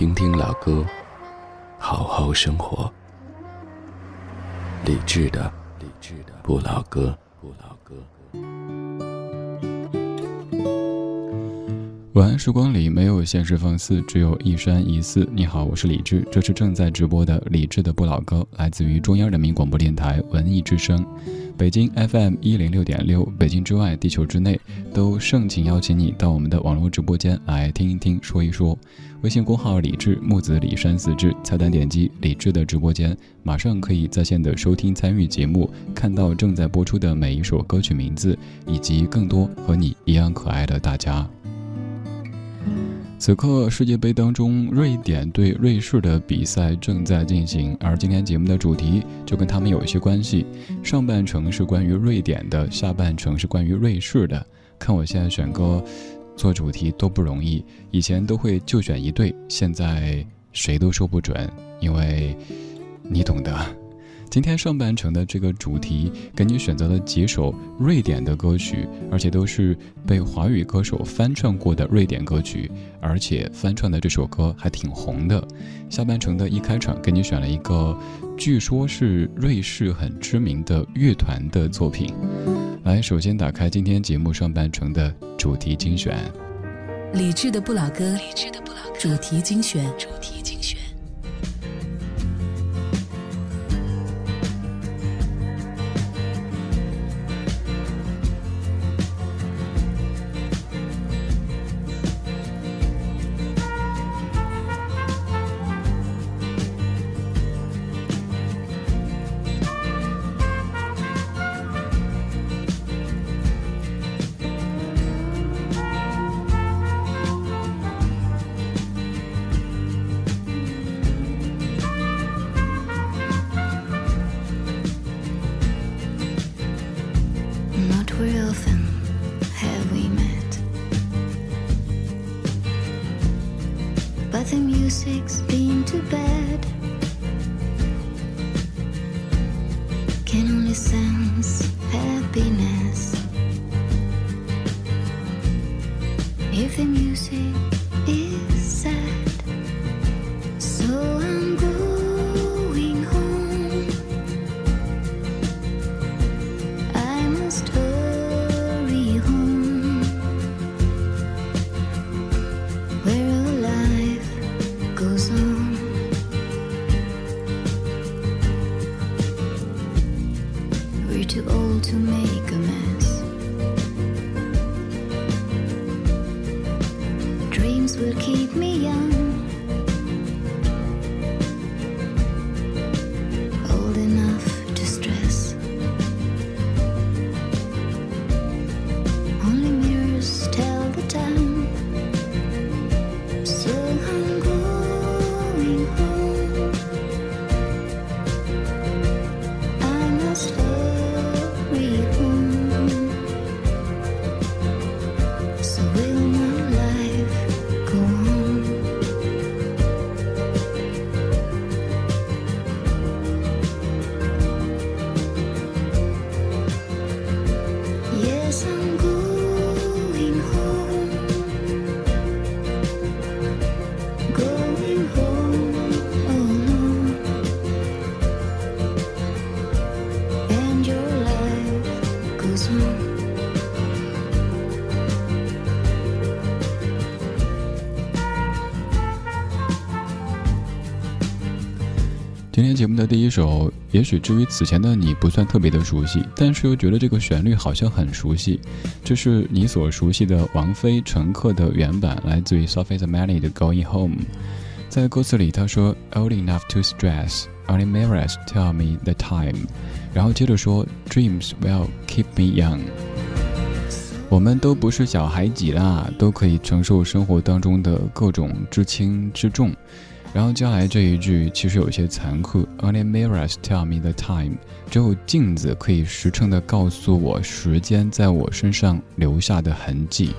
听听老歌，好好生活。理智的，理智的不老歌，不老歌。晚安时光里没有现实放肆，只有一山一寺。你好，我是李志，这是正在直播的李智的不老歌，来自于中央人民广播电台文艺之声，北京 FM 一零六点六，北京之外，地球之内，都盛情邀请你到我们的网络直播间来听一听，说一说。微信公号李志木子李山四志，菜单点击李志的直播间，马上可以在线的收听参与节目，看到正在播出的每一首歌曲名字，以及更多和你一样可爱的大家。此刻世界杯当中，瑞典对瑞士的比赛正在进行，而今天节目的主题就跟他们有一些关系。上半程是关于瑞典的，下半程是关于瑞士的。看我现在选歌、做主题都不容易，以前都会就选一对，现在谁都说不准，因为你懂得。今天上半程的这个主题，给你选择了几首瑞典的歌曲，而且都是被华语歌手翻唱过的瑞典歌曲，而且翻唱的这首歌还挺红的。下半程的一开场，给你选了一个，据说是瑞士很知名的乐团的作品。来，首先打开今天节目上半程的主题精选，理智的不老歌，主题精选。今天节目的第一首，也许至于此前的你不算特别的熟悉，但是又觉得这个旋律好像很熟悉。这是你所熟悉的王菲《乘客》的原版，来自于 Sophie the Melody 的《Going Home》。在歌词里，他说：“Old enough to stress, only mirrors tell me the time。”然后接着说：“Dreams will keep me young。”我们都不是小孩子啦，都可以承受生活当中的各种之轻之重。然后接下来这一句其实有些残酷，Only mirrors tell me the time，只有镜子可以实诚的告诉我时间在我身上留下的痕迹。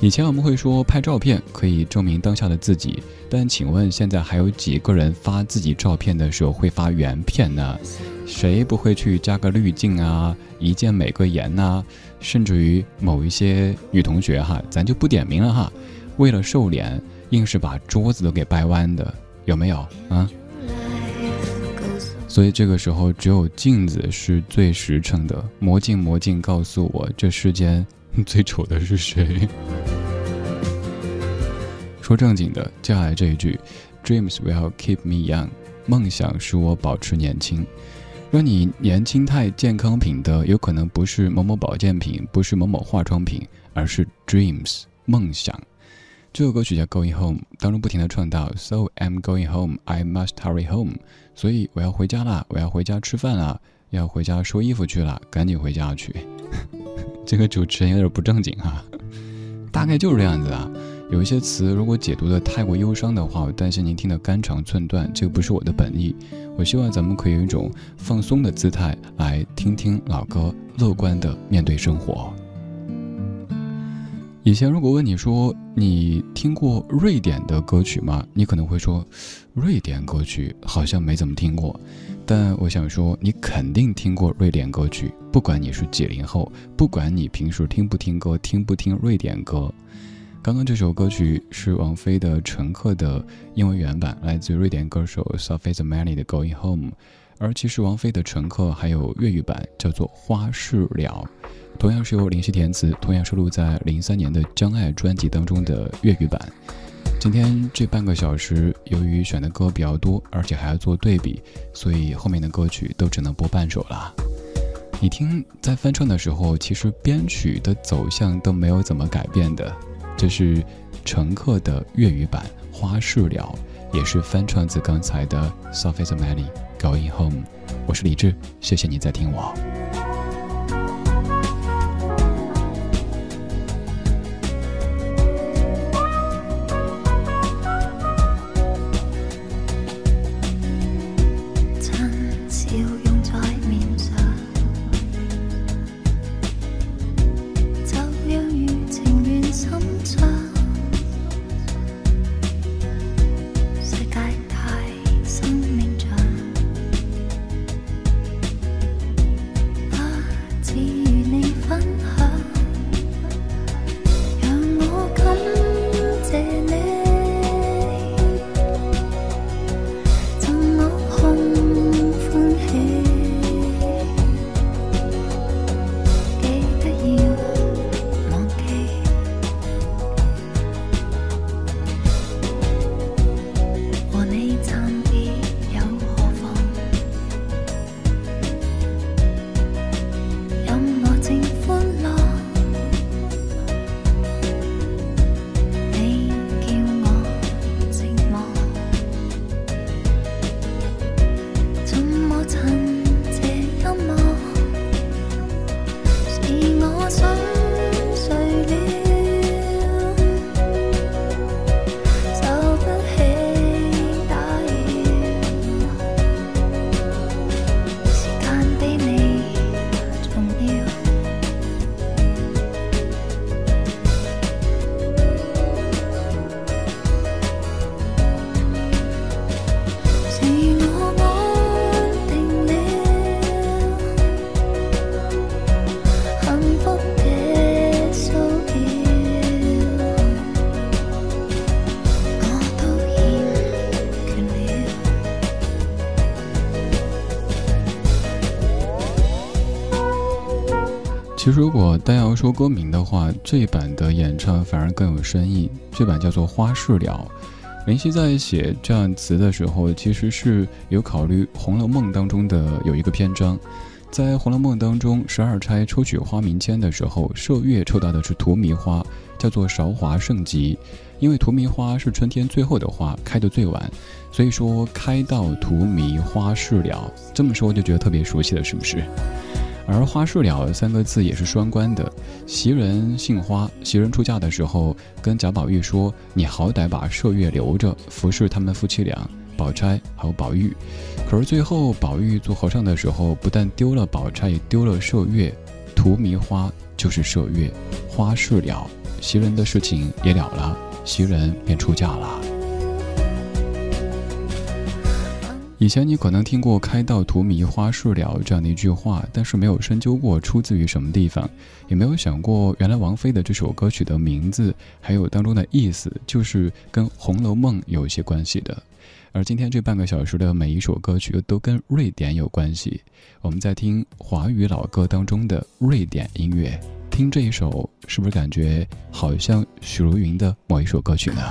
以前我们会说拍照片可以证明当下的自己，但请问现在还有几个人发自己照片的时候会发原片呢？谁不会去加个滤镜啊，一键美个颜呐？甚至于某一些女同学哈，咱就不点名了哈，为了瘦脸，硬是把桌子都给掰弯的，有没有啊？所以这个时候，只有镜子是最实诚的。魔镜魔镜，告诉我这世间。最丑的是谁？说正经的，接下来这一句，Dreams will keep me young，梦想使我保持年轻。让你年轻态健康品的，有可能不是某某保健品，不是某某化妆品，而是 Dreams 梦想。这首歌曲叫 Going Home，当中不停的唱到 So I'm going home, I must hurry home。所以我要回家啦，我要回家吃饭啦，要回家收衣服去了，赶紧回家去。这个主持人有点不正经哈，大概就是这样子啊。有一些词如果解读的太过忧伤的话，我担心您听得肝肠寸断。这个不是我的本意，我希望咱们可以用一种放松的姿态来听听老歌，乐观的面对生活。以前如果问你说你听过瑞典的歌曲吗？你可能会说，瑞典歌曲好像没怎么听过。但我想说，你肯定听过瑞典歌曲，不管你是几零后，不管你平时听不听歌，听不听瑞典歌。刚刚这首歌曲是王菲的《乘客》的英文原版，来自瑞典歌手 Sophie z a m a n i 的《Going Home》。而其实王菲的《乘客》还有粤语版，叫做《花事了》，同样是由林夕填词，同样收录在零三年的《将爱》专辑当中的粤语版。今天这半个小时，由于选的歌比较多，而且还要做对比，所以后面的歌曲都只能播半首了。你听，在翻唱的时候，其实编曲的走向都没有怎么改变的。这是《乘客》的粤语版《花事了》，也是翻唱自刚才的《Sophie z a m a n i Going Home》。我是李志，谢谢你在听我。其实，如果单要说歌名的话，这版的演唱反而更有深意。这版叫做《花事了》。林夕在写这样词的时候，其实是有考虑《红楼梦》当中的有一个篇章。在《红楼梦》当中，十二钗抽取花名签的时候，麝月抽到的是荼蘼花，叫做韶华盛极。因为荼蘼花是春天最后的花，开得最晚，所以说开到荼蘼花事了。这么说就觉得特别熟悉了，是不是？而花事了三个字也是双关的，袭人姓花，袭人出嫁的时候跟贾宝玉说：“你好歹把麝月留着，服侍他们夫妻俩，宝钗还有宝玉。”可是最后宝玉做和尚的时候，不但丢了宝钗，也丢了麝月，荼蘼花就是麝月，花事了，袭人的事情也了了，袭人便出嫁了。以前你可能听过“开到荼蘼花事了”这样的一句话，但是没有深究过出自于什么地方，也没有想过原来王菲的这首歌曲的名字还有当中的意思，就是跟《红楼梦》有一些关系的。而今天这半个小时的每一首歌曲都跟瑞典有关系，我们在听华语老歌当中的瑞典音乐，听这一首是不是感觉好像许茹芸的某一首歌曲呢？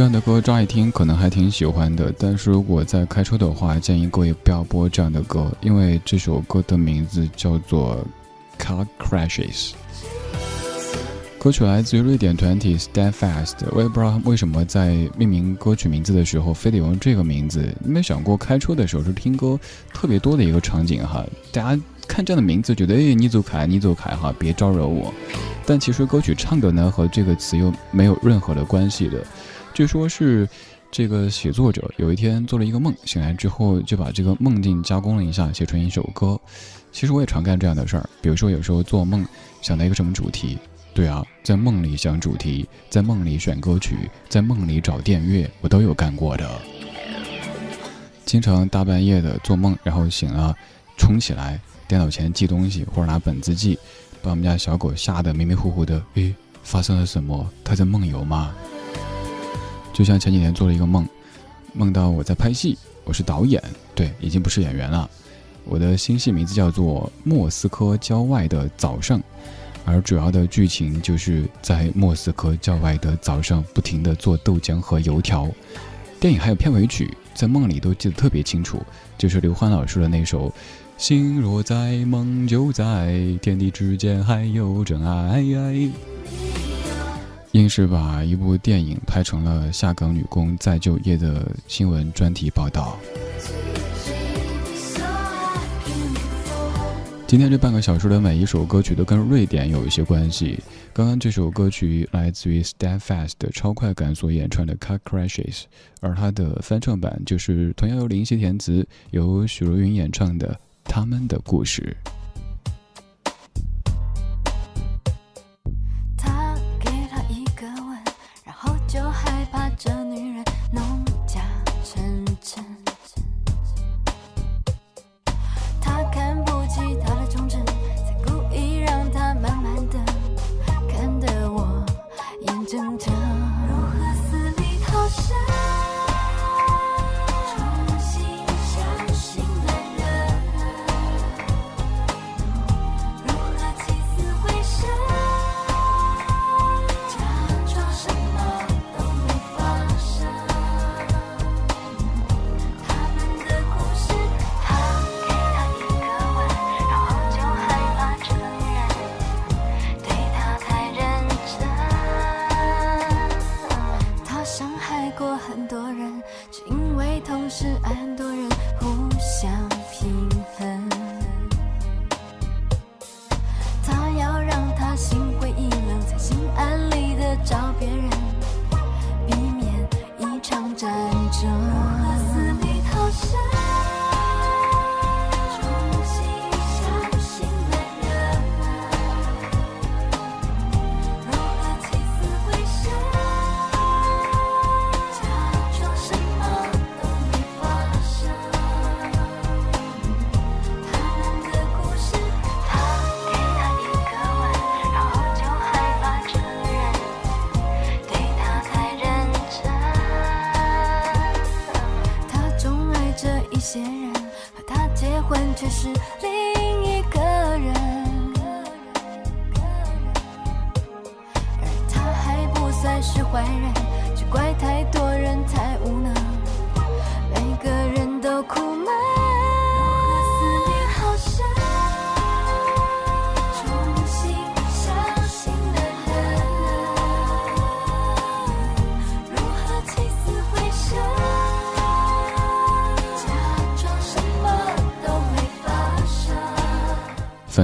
这样的歌乍一听可能还挺喜欢的，但是如果在开车的话，建议各位不要播这样的歌，因为这首歌的名字叫做《Car Crashes》。歌曲来自于瑞典团体 Steadfast，我也不知道为什么在命名歌曲名字的时候非得用这个名字。你没想过开车的时候是听歌特别多的一个场景哈？大家看这样的名字觉得哎，你走开，你走开哈，别招惹我。但其实歌曲唱的呢和这个词又没有任何的关系的。据说，是这个写作者有一天做了一个梦，醒来之后就把这个梦境加工了一下，写成一首歌。其实我也常干这样的事儿，比如说有时候做梦想到一个什么主题，对啊，在梦里想主题，在梦里选歌曲，在梦里找电乐，我都有干过的。经常大半夜的做梦，然后醒了，冲起来电脑前记东西，或者拿本子记，把我们家小狗吓得迷迷糊糊的。诶，发生了什么？它在梦游吗？就像前几天做了一个梦，梦到我在拍戏，我是导演，对，已经不是演员了。我的新戏名字叫做《莫斯科郊外的早上》，而主要的剧情就是在莫斯科郊外的早上，不停地做豆浆和油条。电影还有片尾曲，在梦里都记得特别清楚，就是刘欢老师的那首《心若在，梦就在，天地之间还有真爱》。硬是把一部电影拍成了下岗女工再就业的新闻专题报道。今天这半个小时的每一首歌曲都跟瑞典有一些关系。刚刚这首歌曲来自于 Steadfast 的超快感所演唱的 Car Crashes，而它的翻唱版就是同样由林夕填词、由许茹芸演唱的《他们的故事》。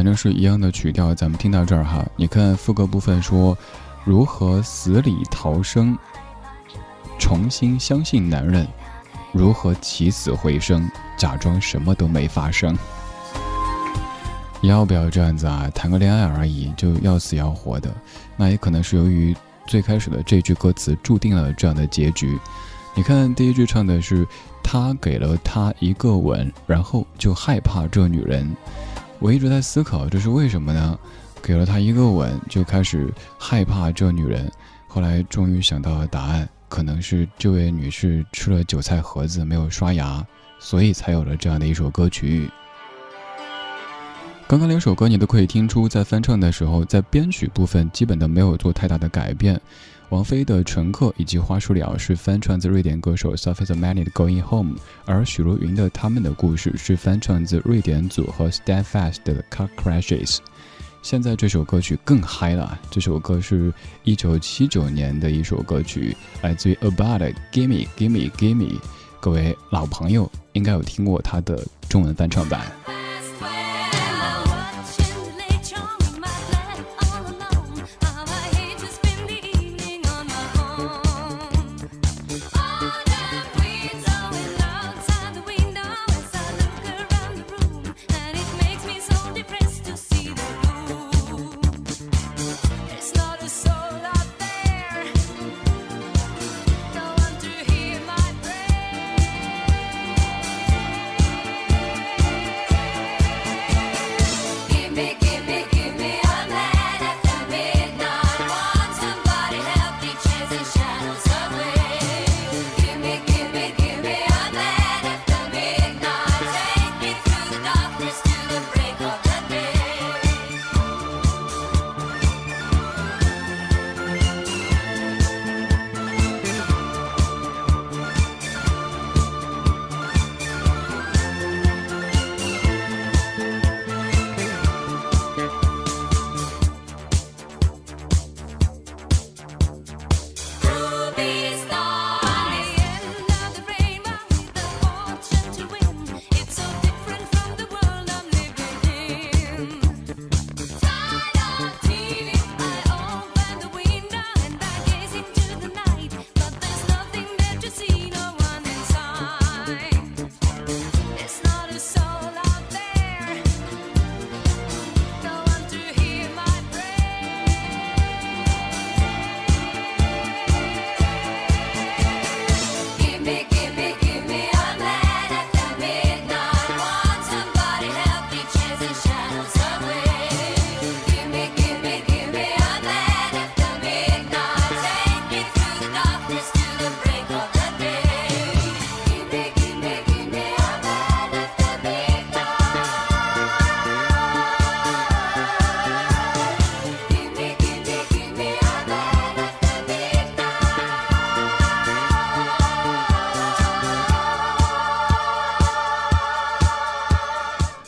正是一样的曲调，咱们听到这儿哈，你看副歌部分说，如何死里逃生，重新相信男人，如何起死回生，假装什么都没发生。要不要这样子啊？谈个恋爱而已，就要死要活的，那也可能是由于最开始的这句歌词注定了这样的结局。你看第一句唱的是他给了他一个吻，然后就害怕这女人。我一直在思考这是为什么呢？给了她一个吻，就开始害怕这女人。后来终于想到了答案，可能是这位女士吃了韭菜盒子没有刷牙，所以才有了这样的一首歌曲。刚刚两首歌你都可以听出，在翻唱的时候，在编曲部分基本都没有做太大的改变。王菲的《乘客》以及《花束鸟》是翻唱自瑞典歌手 Sophie Zamani 的《Going Home》，而许茹芸的《他们的故事》是翻唱自瑞典组合 Steadfast 的《Car Crashes》。现在这首歌曲更嗨了，这首歌是一九七九年的一首歌曲，来自于 About《Gimme Gimme Gimme》，各位老朋友应该有听过它的中文翻唱版。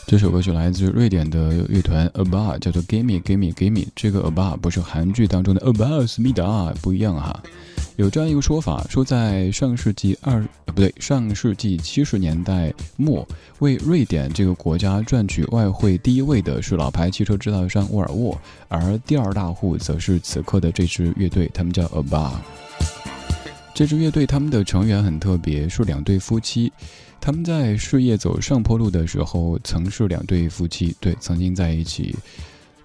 这首歌曲来自瑞典的乐团 ABBA，叫做 Gimme Gimme Gimme。这个 ABBA 不是韩剧当中的 ABBA 思密达，不一样哈。有这样一个说法，说在上世纪二呃不对，上世纪七十年代末，为瑞典这个国家赚取外汇第一位的是老牌汽车制造商沃尔沃，而第二大户则是此刻的这支乐队，他们叫 ABBA。这支乐队他们的成员很特别，是两对夫妻。他们在事业走上坡路的时候，曾是两对夫妻，对，曾经在一起。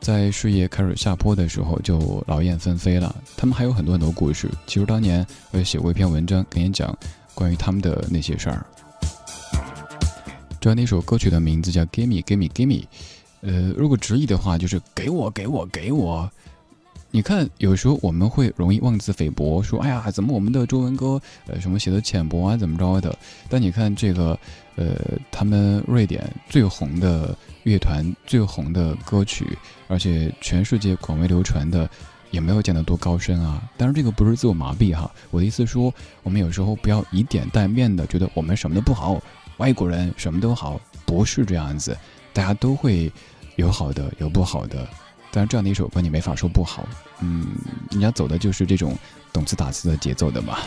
在事业开始下坡的时候，就劳燕分飞了。他们还有很多很多故事。其实当年我也写过一篇文章，给你讲关于他们的那些事儿。这那首歌曲的名字叫《Gimme Gimme Gimme》，呃，如果直译的话就是“给我给我给我”。你看，有时候我们会容易妄自菲薄，说：“哎呀，怎么我们的中文歌，呃，什么写的浅薄啊，怎么着的？”但你看这个，呃，他们瑞典最红的乐团、最红的歌曲，而且全世界广为流传的，也没有讲得多高深啊。当然，这个不是自我麻痹哈，我的意思说，我们有时候不要以点带面的，觉得我们什么都不好，外国人什么都好，不是这样子，大家都会有好的，有不好的。但是这样的一首歌，你没法说不好。嗯，人家走的就是这种动词打词的节奏的嘛。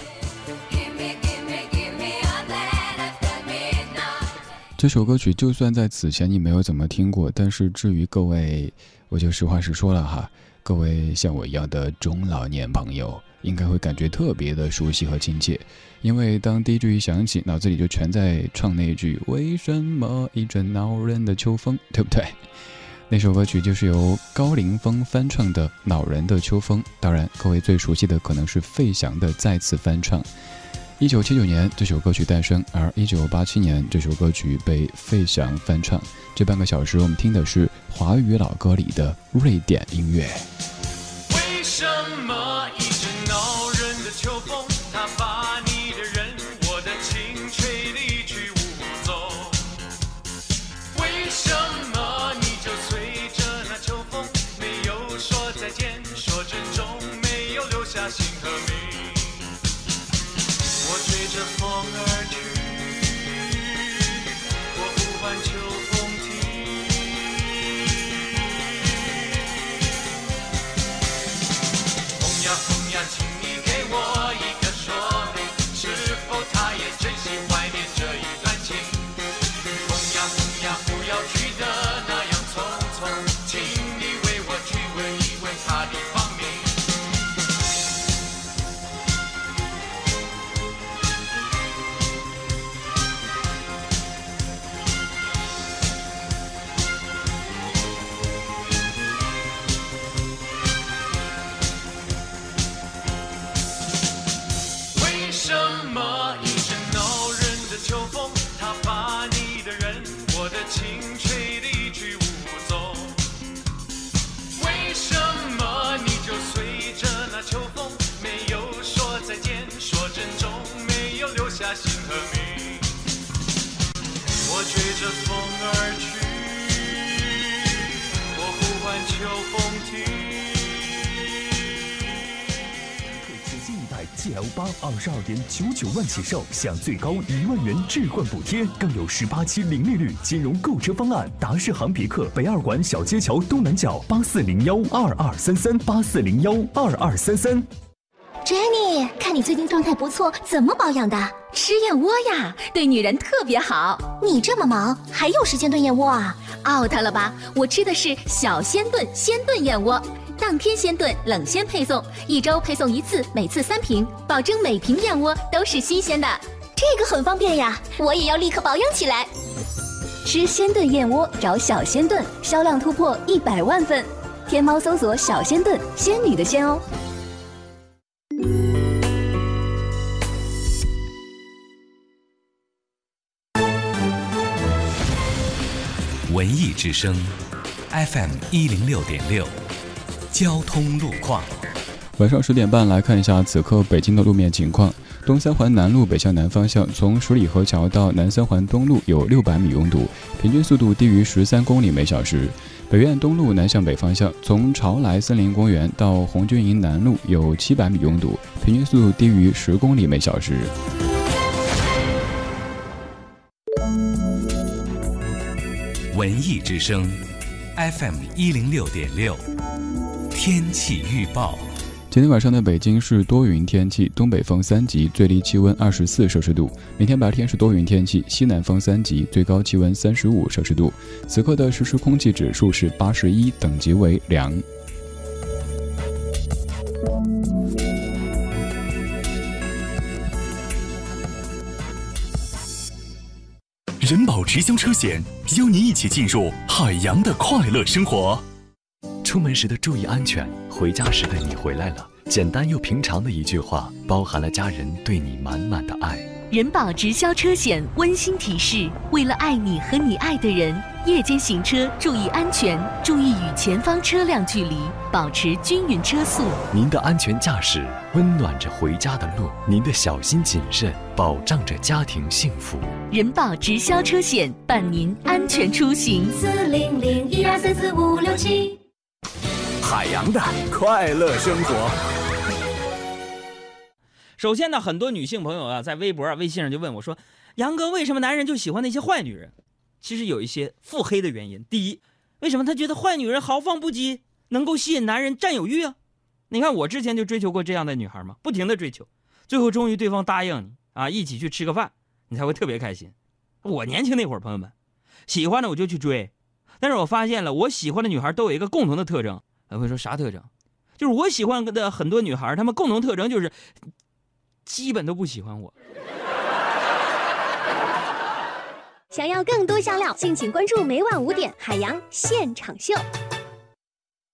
这首歌曲就算在此前你没有怎么听过，但是至于各位，我就实话实说了哈。各位像我一样的中老年朋友，应该会感觉特别的熟悉和亲切，因为当第一句一响起，脑子里就全在唱那句“为什么一阵恼人的秋风”，对不对？那首歌曲就是由高凌风翻唱的《恼人的秋风》，当然，各位最熟悉的可能是费翔的再次翻唱。一九七九年，这首歌曲诞生，而一九八七年，这首歌曲被费翔翻唱。这半个小时，我们听的是华语老歌里的瑞典音乐。GL 八二十二点九九万起售，享最高一万元置换补贴，更有十八期零利率金融购车方案。达世行别克北二环小街桥东南角八四零幺二二三三八四零幺二二三三。Jenny，看你最近状态不错，怎么保养的？吃燕窝呀，对女人特别好。你这么忙，还有时间炖燕窝啊？out 了吧？我吃的是小鲜炖鲜炖燕窝，当天鲜炖，冷鲜配送，一周配送一次，每次三瓶，保证每瓶燕窝都是新鲜的。这个很方便呀，我也要立刻保养起来。吃鲜炖燕窝找小鲜炖，销量突破一百万份。天猫搜索“小鲜炖”，仙女的仙哦。文艺之声，FM 一零六点六，交通路况。晚上十点半来看一下此刻北京的路面情况。东三环南路北向南方向，从十里河桥到南三环东路有六百米拥堵，平均速度低于十三公里每小时。北苑东路南向北方向，从朝来森林公园到红军营南路有七百米拥堵，平均速度低于十公里每小时。文艺之声，FM 一零六点六。天气预报。今天晚上的北京是多云天气，东北风三级，最低气温二十四摄氏度。明天白天是多云天气，西南风三级，最高气温三十五摄氏度。此刻的实时空气指数是八十一，等级为良。人保直销车险邀您一起进入海洋的快乐生活。出门时的注意安全，回家时的你回来了，简单又平常的一句话，包含了家人对你满满的爱。人保直销车险温馨提示：为了爱你和你爱的人，夜间行车注意安全，注意与前方车辆距离，保持均匀车速。您的安全驾驶温暖着回家的路，您的小心谨慎保障着家庭幸福。人保直销车险伴您安全出行。四零零一二三四五六七。海洋的快乐生活。首先呢，很多女性朋友啊，在微博啊、微信上就问我说：“杨哥，为什么男人就喜欢那些坏女人？”其实有一些腹黑的原因。第一，为什么他觉得坏女人豪放不羁，能够吸引男人占有欲啊？你看我之前就追求过这样的女孩嘛，不停的追求，最后终于对方答应你啊，一起去吃个饭，你才会特别开心。我年轻那会儿，朋友们，喜欢的我就去追，但是我发现了，我喜欢的女孩都有一个共同的特征。我会说啥特征？就是我喜欢的很多女孩，她们共同特征就是。基本都不喜欢我。想要更多香料，敬请关注每晚五点海洋现场秀。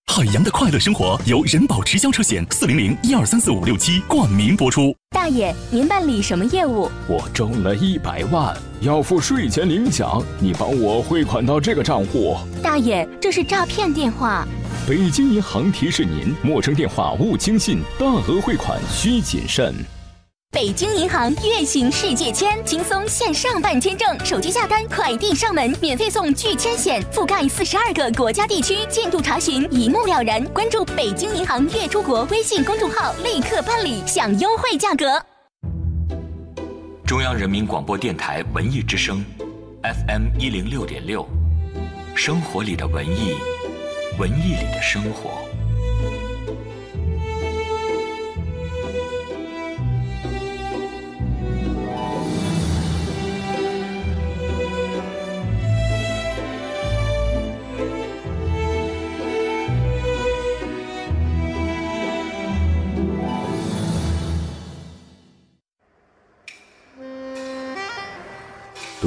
海洋的快乐生活由人保直销车险四零零一二三四五六七冠名播出。大爷，您办理什么业务？我中了一百万，要付税前领奖，你帮我汇款到这个账户。大爷，这是诈骗电话。北京银行提示您：陌生电话勿轻信，大额汇款需谨慎。北京银行月行世界签，轻松线上办签证，手机下单，快递上门，免费送拒签险，覆盖四十二个国家地区，进度查询一目了然。关注北京银行月出国微信公众号，立刻办理，享优惠价格。中央人民广播电台文艺之声，FM 一零六点六，生活里的文艺，文艺里的生活。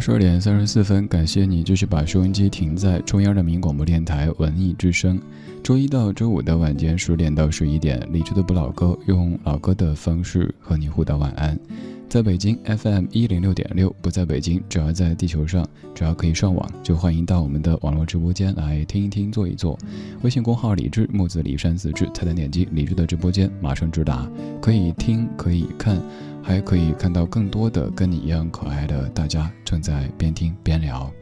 十二点三十四分，感谢你继续把收音机停在中央人民广播电台文艺之声。周一到周五的晚间十点到十一点，理智的不老歌用老歌的方式和你互道晚安。在北京 FM 一零六点六，不在北京，只要在地球上，只要可以上网，就欢迎到我们的网络直播间来听一听、坐一坐。微信公号李智木子李山子智，菜单点击李智的直播间，马上直达，可以听，可以看，还可以看到更多的跟你一样可爱的大家正在边听边聊。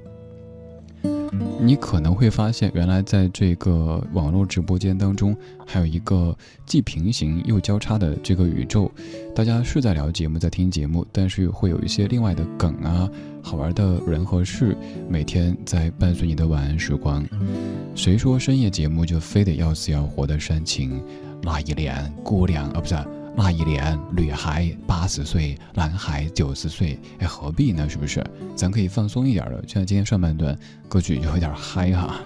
你可能会发现，原来在这个网络直播间当中，还有一个既平行又交叉的这个宇宙。大家是在聊节目，在听节目，但是会有一些另外的梗啊、好玩的人和事，每天在伴随你的晚安时光。谁说深夜节目就非得要死要活的煽情？那一脸姑娘啊，不是那一帘女孩八十岁，男孩九十岁，哎，何必呢？是不是？咱可以放松一点的。就像今天上半段歌曲就有点嗨哈。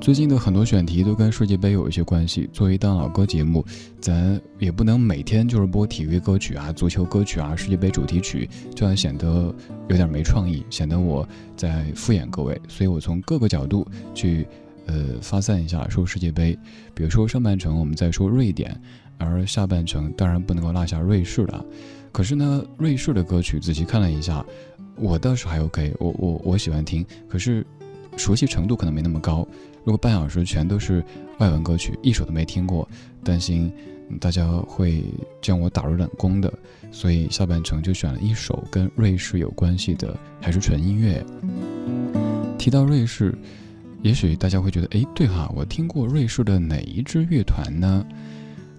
最近的很多选题都跟世界杯有一些关系。作为一档老歌节目，咱也不能每天就是播体育歌曲啊、足球歌曲啊、世界杯主题曲，这样显得有点没创意，显得我在敷衍各位。所以我从各个角度去，呃，发散一下说世界杯。比如说上半程我们在说瑞典，而下半程当然不能够落下瑞士了。可是呢，瑞士的歌曲仔细看了一下，我倒是还 OK，我我我喜欢听，可是熟悉程度可能没那么高。如果半小时全都是外文歌曲，一首都没听过，担心大家会将我打入冷宫的，所以下半程就选了一首跟瑞士有关系的，还是纯音乐。提到瑞士，也许大家会觉得，哎，对哈，我听过瑞士的哪一支乐团呢？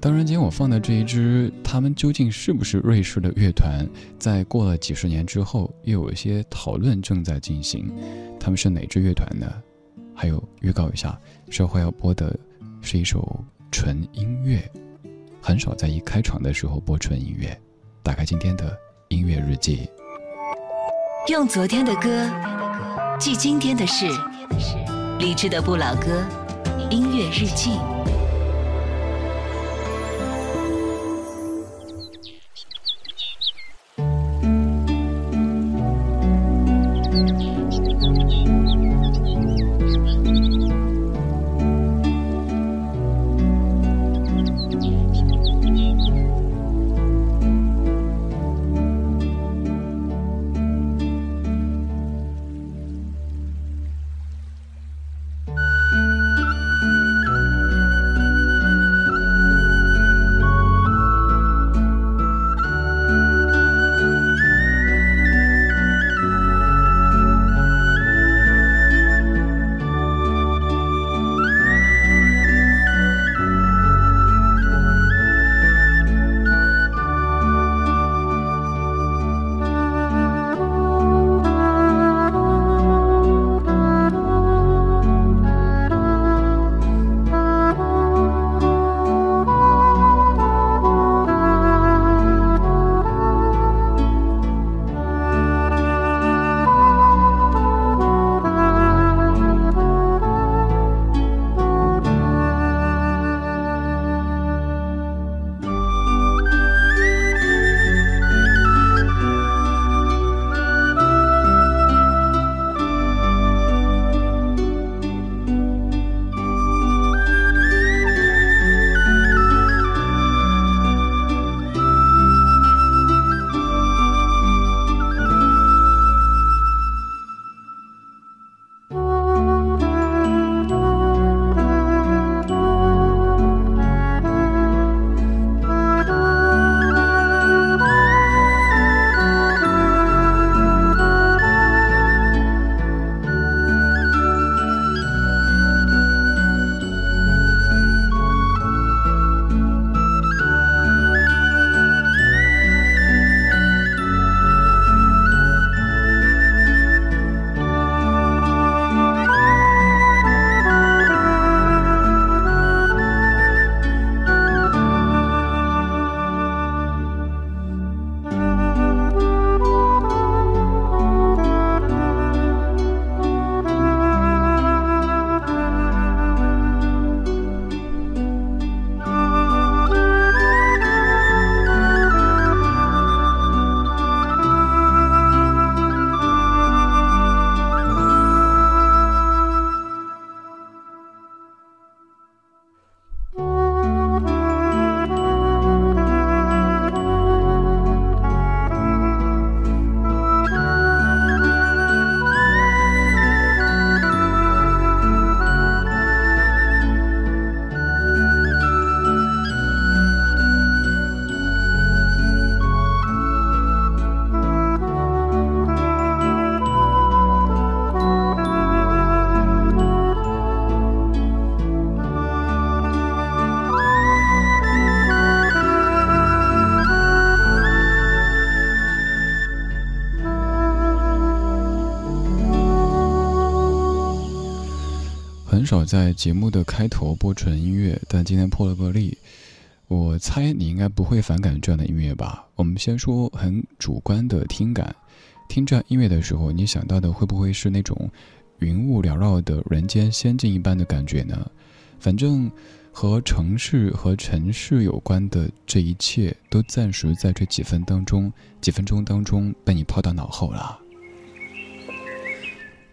当然，今天我放的这一支，他们究竟是不是瑞士的乐团，在过了几十年之后，又有一些讨论正在进行。他们是哪支乐团呢？还有预告一下，稍后要播的是一首纯音乐，很少在一开场的时候播纯音乐。打开今天的音乐日记，用昨天的歌记今天的事，理智的不老歌，音乐日记。在节目的开头播纯音乐，但今天破了个例。我猜你应该不会反感这样的音乐吧？我们先说很主观的听感，听这样音乐的时候，你想到的会不会是那种云雾缭绕的人间仙境一般的感觉呢？反正和城市和城市有关的这一切，都暂时在这几分当中、几分钟当中被你抛到脑后了。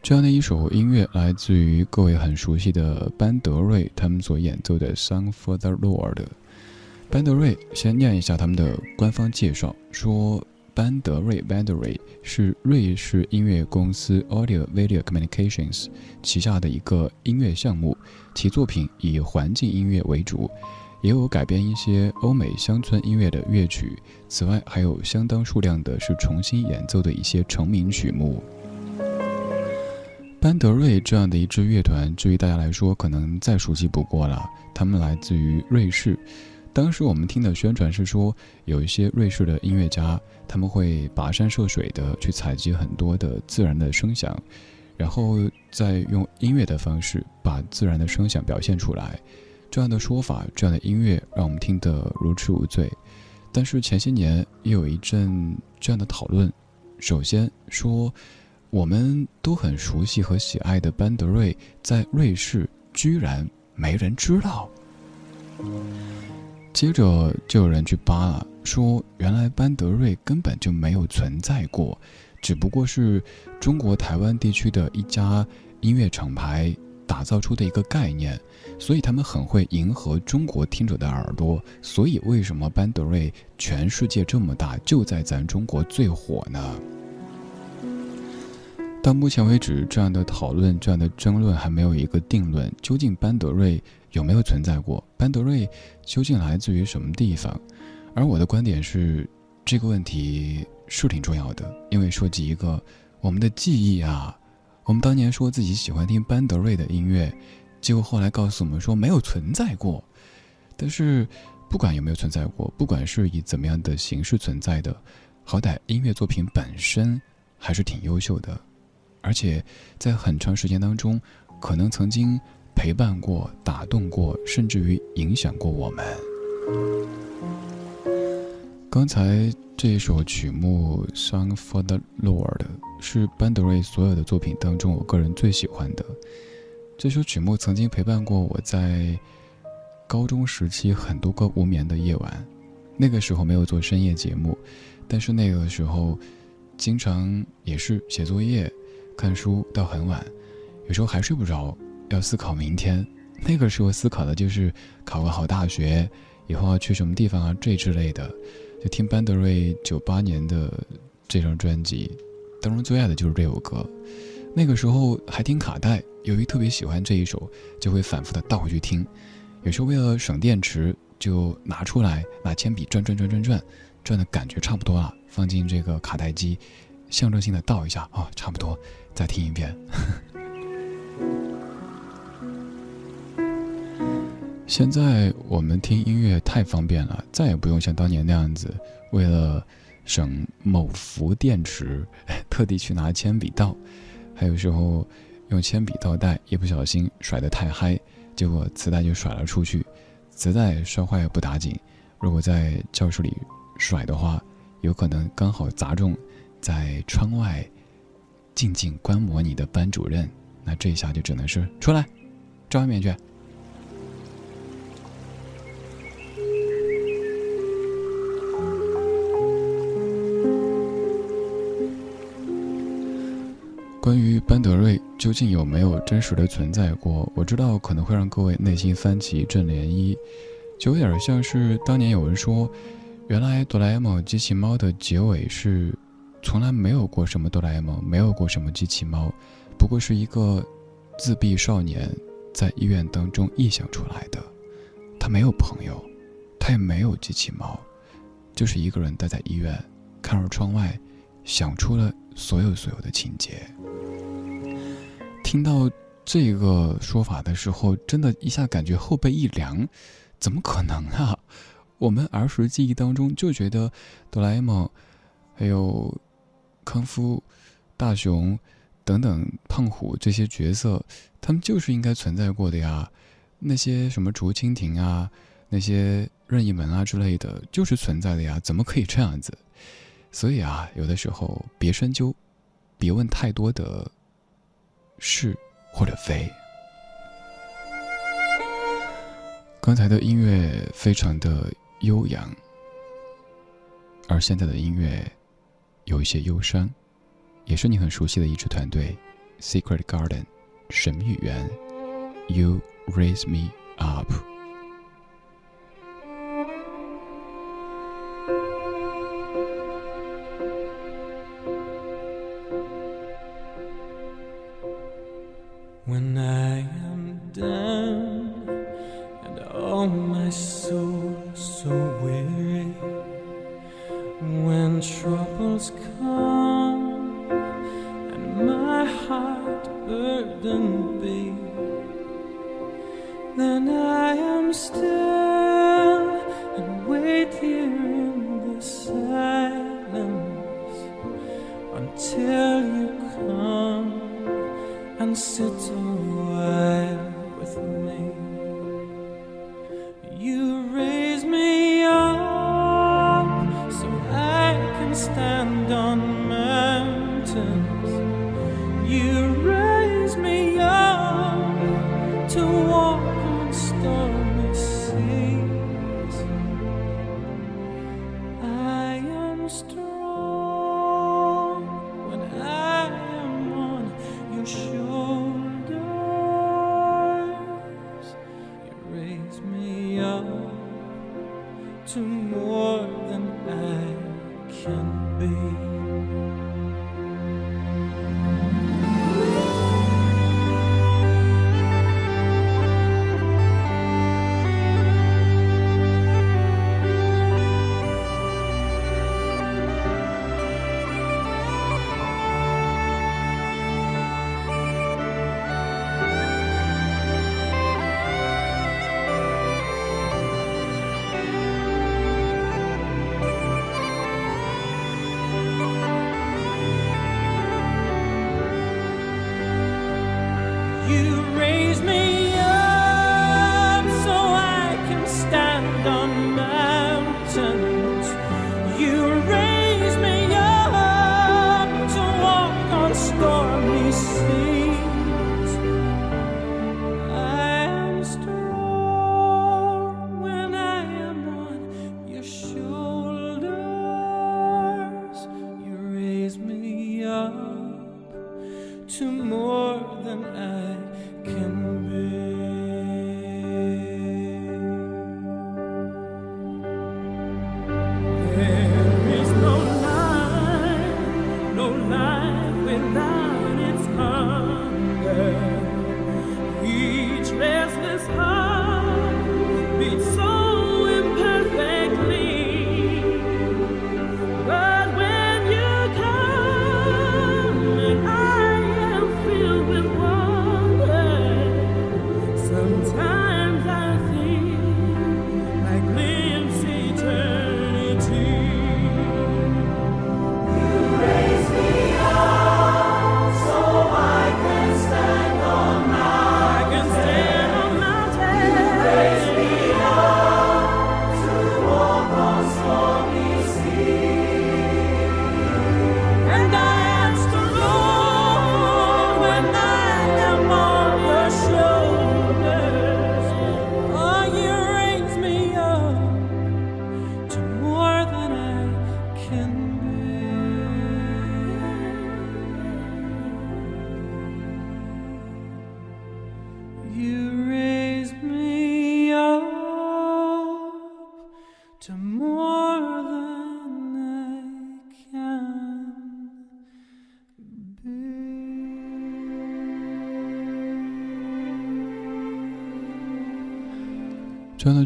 这样的一首音乐来自于各位很熟悉的班德瑞，他们所演奏的《Song for the Lord》。班德瑞先念一下他们的官方介绍，说班德瑞 b a n d e r y 是瑞士音乐公司 Audio Video Communications 旗下的一个音乐项目，其作品以环境音乐为主，也有改编一些欧美乡村音乐的乐曲。此外，还有相当数量的是重新演奏的一些成名曲目。班德瑞这样的一支乐团，至于大家来说，可能再熟悉不过了。他们来自于瑞士。当时我们听的宣传是说，有一些瑞士的音乐家，他们会跋山涉水的去采集很多的自然的声响，然后再用音乐的方式把自然的声响表现出来。这样的说法，这样的音乐，让我们听得如痴如醉。但是前些年也有一阵这样的讨论，首先说。我们都很熟悉和喜爱的班德瑞，在瑞士居然没人知道。接着就有人去扒了，说原来班德瑞根本就没有存在过，只不过是中国台湾地区的一家音乐厂牌打造出的一个概念，所以他们很会迎合中国听者的耳朵。所以为什么班德瑞全世界这么大，就在咱中国最火呢？到目前为止，这样的讨论、这样的争论还没有一个定论。究竟班德瑞有没有存在过？班德瑞究竟来自于什么地方？而我的观点是，这个问题是挺重要的，因为涉及一个我们的记忆啊。我们当年说自己喜欢听班德瑞的音乐，结果后来告诉我们说没有存在过。但是，不管有没有存在过，不管是以怎么样的形式存在的，好歹音乐作品本身还是挺优秀的。而且，在很长时间当中，可能曾经陪伴过、打动过，甚至于影响过我们。刚才这一首曲目《Song for the Lord》是班德瑞所有的作品当中我个人最喜欢的。这首曲目曾经陪伴过我在高中时期很多个无眠的夜晚。那个时候没有做深夜节目，但是那个时候经常也是写作业。看书到很晚，有时候还睡不着，要思考明天。那个时候思考的就是考个好大学，以后要去什么地方啊这之类的。就听班德瑞九八年的这张专辑，当中最爱的就是这首歌。那个时候还听卡带，由于特别喜欢这一首，就会反复的倒回去听。有时候为了省电池，就拿出来拿铅笔转转转转转，转的感觉差不多了，放进这个卡带机，象征性的倒一下啊，差不多。再听一遍。现在我们听音乐太方便了，再也不用像当年那样子，为了省某伏电池，特地去拿铅笔倒。还有时候用铅笔倒带，一不小心甩得太嗨，结果磁带就甩了出去。磁带摔坏不打紧，如果在教室里甩的话，有可能刚好砸中在窗外。静静观摩你的班主任，那这一下就只能是出来，站外面去。关于班德瑞究竟有没有真实的存在过？我知道可能会让各位内心翻起一阵涟漪，就有点像是当年有人说，原来哆啦 A 梦机器猫的结尾是。从来没有过什么哆啦 A 梦，没有过什么机器猫，不过是一个自闭少年在医院当中臆想出来的。他没有朋友，他也没有机器猫，就是一个人待在医院，看着窗外，想出了所有所有的情节。听到这个说法的时候，真的一下感觉后背一凉，怎么可能啊？我们儿时记忆当中就觉得哆啦 A 梦，还有。康夫、大雄等等胖虎这些角色，他们就是应该存在过的呀。那些什么竹蜻蜓啊，那些任意门啊之类的，就是存在的呀。怎么可以这样子？所以啊，有的时候别深究，别问太多的是或者非。刚才的音乐非常的悠扬，而现在的音乐有一些忧伤，也是你很熟悉的一支团队，Secret Garden，神秘园，You Raise Me Up。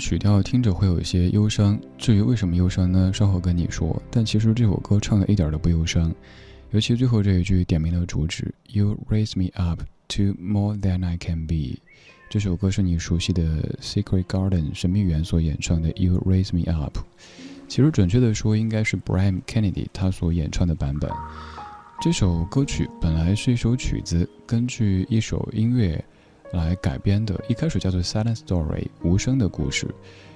曲调听着会有一些忧伤，至于为什么忧伤呢？稍后跟你说。但其实这首歌唱的一点都不忧伤，尤其最后这一句点明了主旨：You raise me up to more than I can be。这首歌是你熟悉的 Secret Garden 神秘园所演唱的 You raise me up。其实准确的说，应该是 Brian Kennedy 他所演唱的版本。这首歌曲本来是一首曲子，根据一首音乐来改编的，一开始叫做《Silent Story》无声的故事，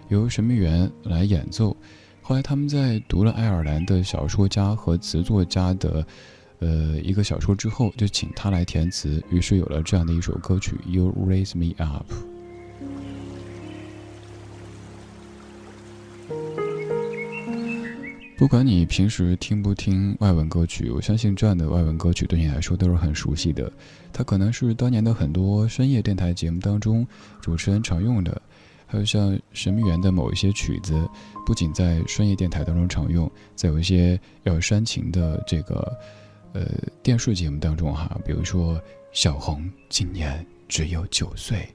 由神秘园来演奏。后来他们在读了爱尔兰的小说家和词作家的呃一个小说之后，就请他来填词，于是有了这样的一首歌曲《You Raise Me Up》。不管你平时听不听外文歌曲，我相信这样的外文歌曲对你来说都是很熟悉的。它可能是当年的很多深夜电台节目当中主持人常用的，还有像神秘园的某一些曲子，不仅在深夜电台当中常用，在有一些要煽情的这个呃电视节目当中哈，比如说小红今年只有九岁，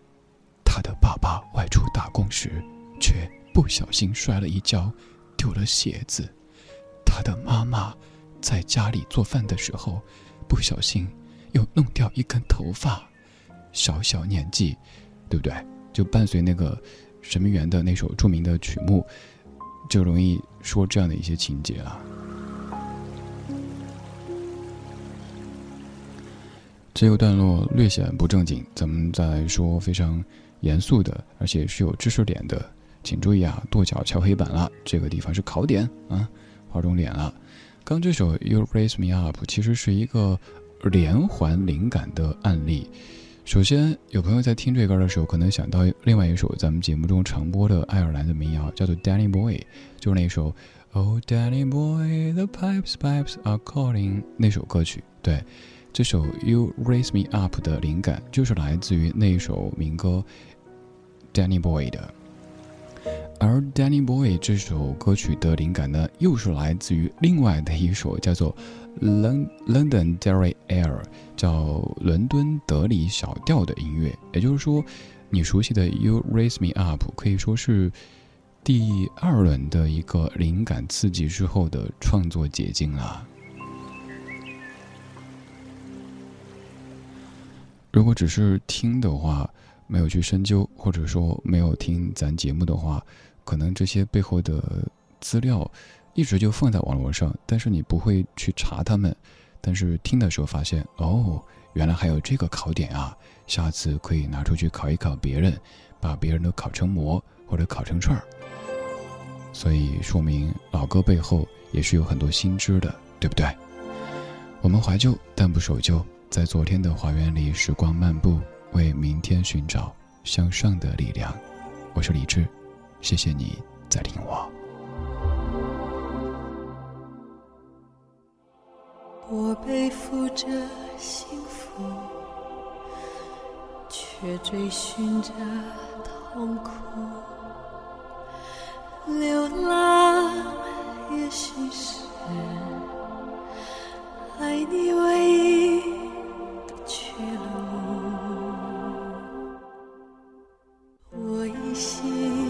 她的爸爸外出打工时却不小心摔了一跤，丢了鞋子。他的妈妈在家里做饭的时候，不小心又弄掉一根头发。小小年纪，对不对？就伴随那个神秘园的那首著名的曲目，就容易说这样的一些情节了。这个段落略显不正经，咱们再来说非常严肃的，而且是有知识点的，请注意啊，跺脚敲黑板了，这个地方是考点啊。画重点了。刚这首《You Raise Me Up》其实是一个连环灵感的案例。首先，有朋友在听这歌的时候，可能想到另外一首咱们节目中常播的爱尔兰的民谣，叫做《Danny Boy》，就是那首 Oh Danny Boy, the pipes pipes are calling 那首歌曲。对，这首《You Raise Me Up》的灵感就是来自于那首民歌《Danny Boy》的。而《Danny Boy》这首歌曲的灵感呢，又是来自于另外的一首叫做《London Derry Air》，叫伦敦德里小调的音乐。也就是说，你熟悉的《You Raise Me Up》可以说是第二轮的一个灵感刺激之后的创作结晶了。如果只是听的话，没有去深究，或者说没有听咱节目的话。可能这些背后的资料一直就放在网络上，但是你不会去查他们。但是听的时候发现，哦，原来还有这个考点啊！下次可以拿出去考一考别人，把别人都考成馍或者考成串儿。所以说明老歌背后也是有很多新知的，对不对？我们怀旧但不守旧，在昨天的花园里时光漫步，为明天寻找向上的力量。我是李志。谢谢你在听我。我背负着幸福，却追寻着痛苦。流浪也许是爱你唯一的去路。我一心。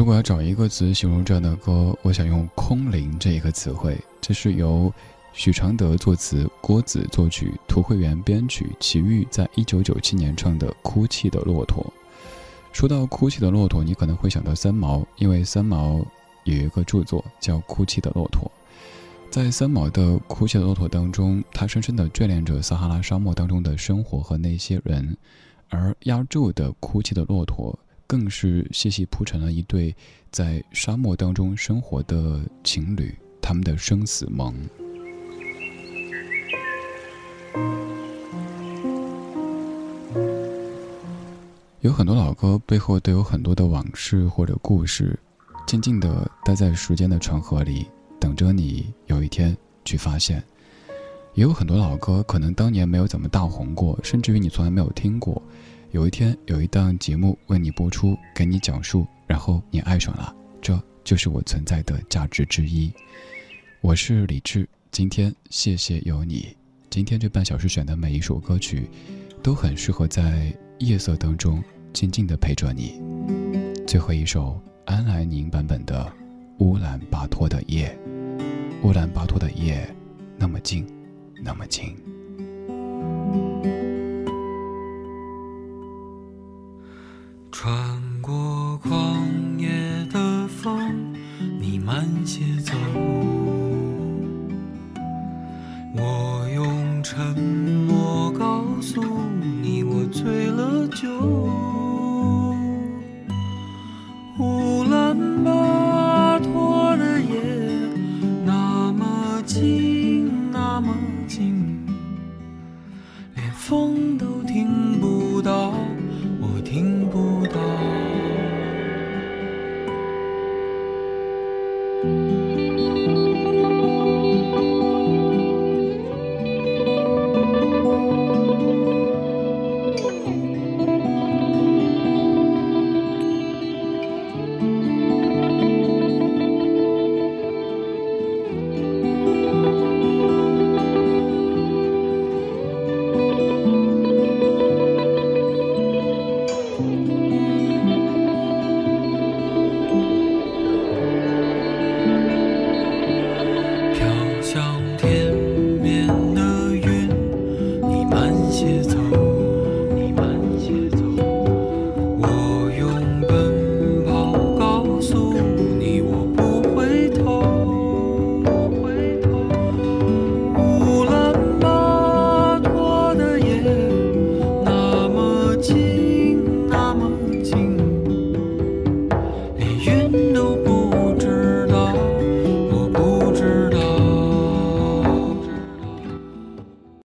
如果要找一个词形容这样的歌，我想用“空灵”这一个词汇。这是由许常德作词，郭子作曲，涂慧源编曲，齐豫在一九九七年唱的《哭泣的骆驼》。说到哭泣的骆驼，你可能会想到三毛，因为三毛有一个著作叫《哭泣的骆驼》。在三毛的《哭泣的骆驼》当中，他深深地眷恋着撒哈拉沙漠当中的生活和那些人，而压轴的《哭泣的骆驼》更是细细铺陈了一对在沙漠当中生活的情侣他们的生死盟。有很多老歌背后都有很多的往事或者故事，静静的待在时间的长河里，等着你有一天去发现。也有很多老歌可能当年没有怎么大红过，甚至于你从来没有听过。有一天有一档节目为你播出，给你讲述，然后你爱上了，这就是我存在的价值之一。我是李志，今天谢谢有你。今天这半小时选的每一首歌曲，都很适合在。夜色当中，静静地陪着你。最后一首安来宁版本的《乌兰巴托的夜》，乌兰巴托的夜，那么静，那么静。穿过旷野的风，你慢些走。